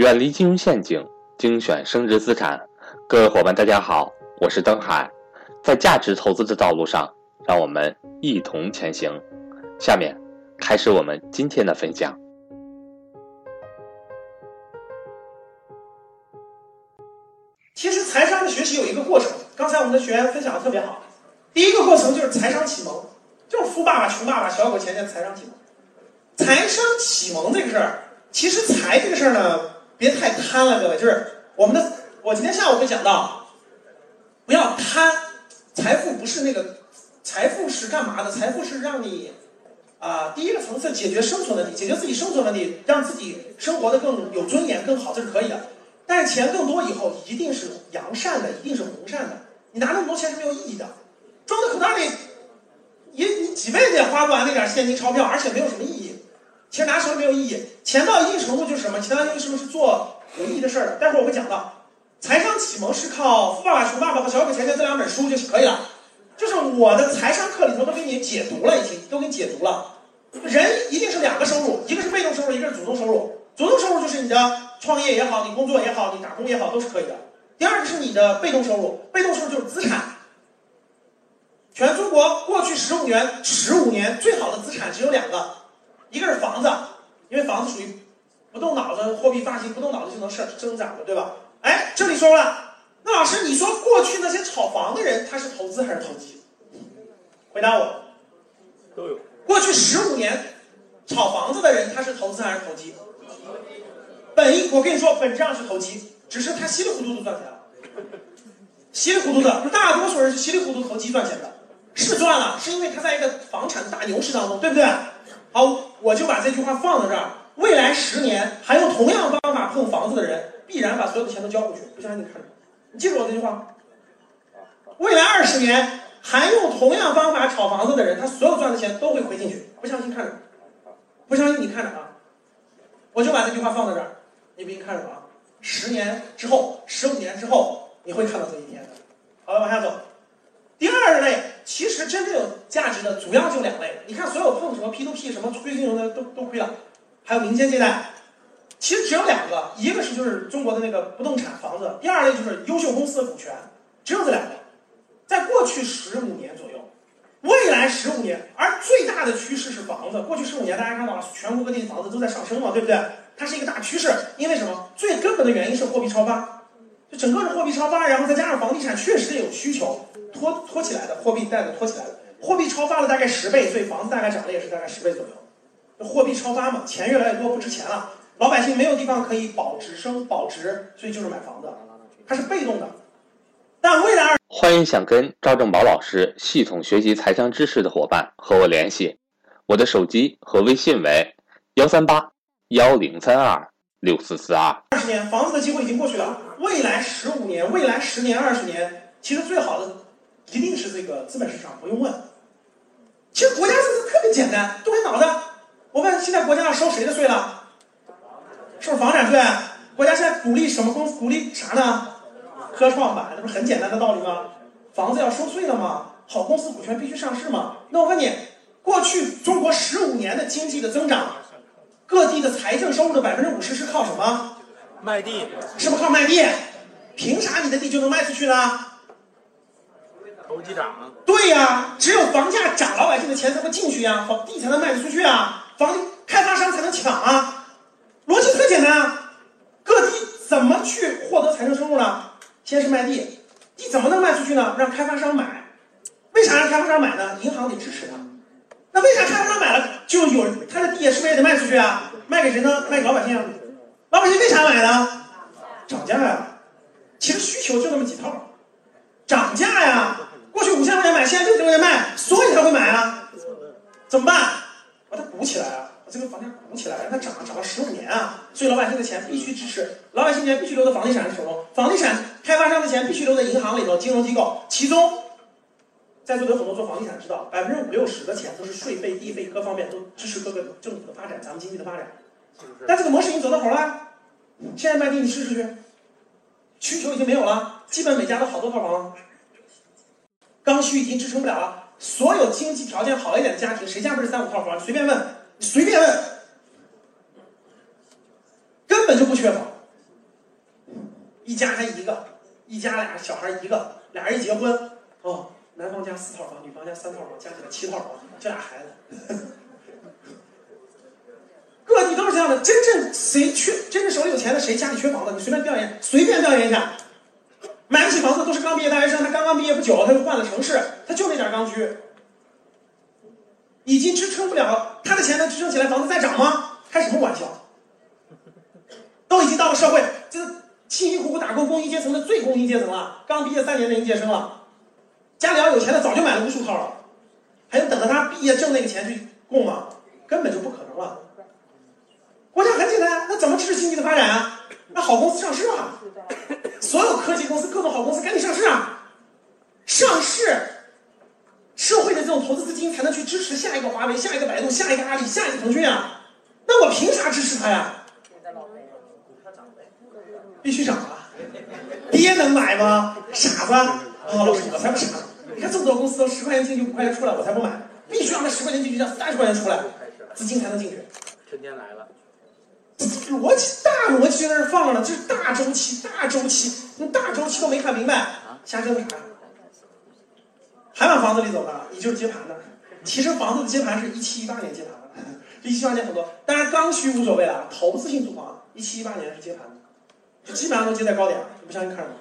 远离金融陷阱，精选升值资产。各位伙伴，大家好，我是登海。在价值投资的道路上，让我们一同前行。下面开始我们今天的分享。其实财商的学习有一个过程，刚才我们的学员分享的特别好。第一个过程就是财商启蒙，就是富爸爸穷爸爸小狗钱钱财商启蒙。财商启蒙这个事儿，其实财这个事儿呢，别太贪了，各位。就是我们的，我今天下午会讲到，不要贪，财富不是那个，财富是干嘛的？财富是让你，啊，第一个层次解决生存问题，解决自己生存问题，让自己生活的更有尊严、更好，这是可以的。但是钱更多以后，一定是扬善的，一定是弘善的。你拿那么多钱是没有意义的，装在口袋里，也你几辈子也花不完那点现金钞票，而且没有什么意义。其实拿手里没有意义，钱到一定程度就是什么？钱到一定程度是做有意义的事儿。待会儿我会讲到，财商启蒙是靠《富爸爸穷爸爸》和《小狗钱钱》这两本书就是可以了。就是我的财商课里头都给你解读了，已经都给你解读了。人一定是两个收入，一个是被动收入，一个是主动收入。主动收入就是你的创业也好，你工作也好，你打工也好，都是可以的。第二个是你的被动收入，被动收入就是资产。全中国过去十五年，十五年最好的资产只有两个，一个是房子，因为房子属于不动脑子，货币发行不动脑子就能生增长的，对吧？哎，这里说了，那老师你说过去那些炒房的人他是投资还是投机？回答我，都有。过去十五年炒房子的人他是投资还是投机？本意我跟你说，本质上是投机，只是他稀里糊涂的赚钱了。稀里糊涂的，大多数人是稀里糊涂投机赚钱的，是赚了，是因为他在一个房产大牛市当中，对不对？好，我就把这句话放在这儿。未来十年还用同样方法碰房子的人，必然把所有的钱都交出去。不相信你看着，你记住我这句话。未来二十年还用同样方法炒房子的人，他所有赚的钱都会亏进去。不相信看着，不相信你看着啊。我就把这句话放到这儿，你不信看着啊。十年之后，十五年之后，你会看到这一天的。好了，往下走。第二类，其实真正有价值的主要就两类。你看，所有 P to P 什么亏金融的都都亏了，还有民间借贷，其实只有两个，一个是就是中国的那个不动产房子，第二类就是优秀公司的股权，只有这两个。在过去十五年左右，未来十五年，而最大的趋势是房子。过去十五年，大家看到了，全国各地的房子都在上升嘛，对不对？它是一个大趋势，因为什么？最根本的原因是货币超发，就整个是货币超发，然后再加上房地产确实有需求，拖拖起来的，货币带的拖起来的，货币超发了大概十倍，所以房子大概涨了也是大概十倍左右。货币超发嘛，钱越来越多，不值钱了，老百姓没有地方可以保值升保值，所以就是买房子，它是被动的。但未来二，欢迎想跟赵正宝老师系统学习财商知识的伙伴和我联系，我的手机和微信为幺三八幺零三二六四四二。二十年，房子的机会已经过去了，未来十五年、未来十年、二十年，其实最好的一定是这个资本市场，不用问。其实国家政策特别简单，动开脑子。我问，现在国家要收谁的税了？收房产税。国家现在鼓励什么公司？鼓励啥呢？科创板，那不是很简单的道理吗？房子要收税了吗？好公司股权必须上市吗？那我问你，过去中国十五年的经济的增长，各地的财政收入的百分之五十是靠什么？卖地，是不是靠卖地？凭啥你的地就能卖出去呢？投机涨，对呀，只有房价涨，老百姓的钱才会进去呀，房地才能卖得出去啊，房开发商才能抢啊，逻辑特简单啊。各地怎么去获得财政收入呢？先是卖地，地怎么能卖出去呢？让开发商买。为啥让开发商买呢？银行得支持他。那为啥开发商买了就有他的地是不是也得卖出去啊？卖给谁呢？卖给老百姓啊。老百姓为啥买呢？涨价呀。其实需求就那么几套，涨价呀。五千块钱买，现在六千块钱卖，所以他会买啊。怎么办？把它补起来啊，把这个房价补起来，让它涨涨了十五年啊。所以老百姓的钱必须支持，老百姓钱必须留在房地产手中，房地产开发商的钱必须留在银行里头，金融机构。其中，在座有很多做房地产知道，百分之五六十的钱都是税费、地费各方面都支持各个政府的发展，咱们经济的发展。但这个模式已经走到头了，现在卖地你试试去，需求已经没有了，基本每家都好多套房，刚需已经支撑不了了。所有经济条件好一点的家庭，谁家不是三五套房？随便问，你随便问，根本就不缺房。一家还一个，一家俩小孩一个，俩人一结婚，哦，男方家四套房，女方家三套房，加起来七套房，这俩孩子。各地都是这样的，真正谁缺，真正手里有钱的，谁家里缺房子，你随便调研，随便调研一下，房子都是刚毕业大学生，他刚刚毕业不久，他就换了城市，他就那点刚需，已经支撑不了，他的钱能支撑起来房子再涨吗？开什么玩笑？都已经到了社会，这辛辛苦苦打工工薪阶层的最工薪阶层了，刚毕业三年的应届生了，家里要有钱的早就买了无数套了，还用等着他毕业挣那个钱去供吗？根本就不可能了。国家很简单，那怎么支持经济的发展啊？让好公司上市啊！公司、赶紧上市啊！上市，社会的这种投资资金才能去支持下一个华为、下一个百度、下一个阿里、下一个腾讯啊！那我凭啥支持他呀？必须涨啊！爹能买吗？傻子！好了，我才不傻呢！你看这么多公司都十块钱进去五块钱出来，我才不买！必须让他十块钱进去，让三十块钱出来，资金才能进去。春天来了，逻辑大逻辑在那儿放着呢，这是大周期，大周期，你大周期都没看明白，瞎折腾啥？还往房子里走呢？你就是接盘的。其实房子的接盘是一七一八年接盘的，一七一八年很多，当然刚需无所谓了，投资性住房一七一八年是接盘的，就基本上都接在高点了，你不相信看什么？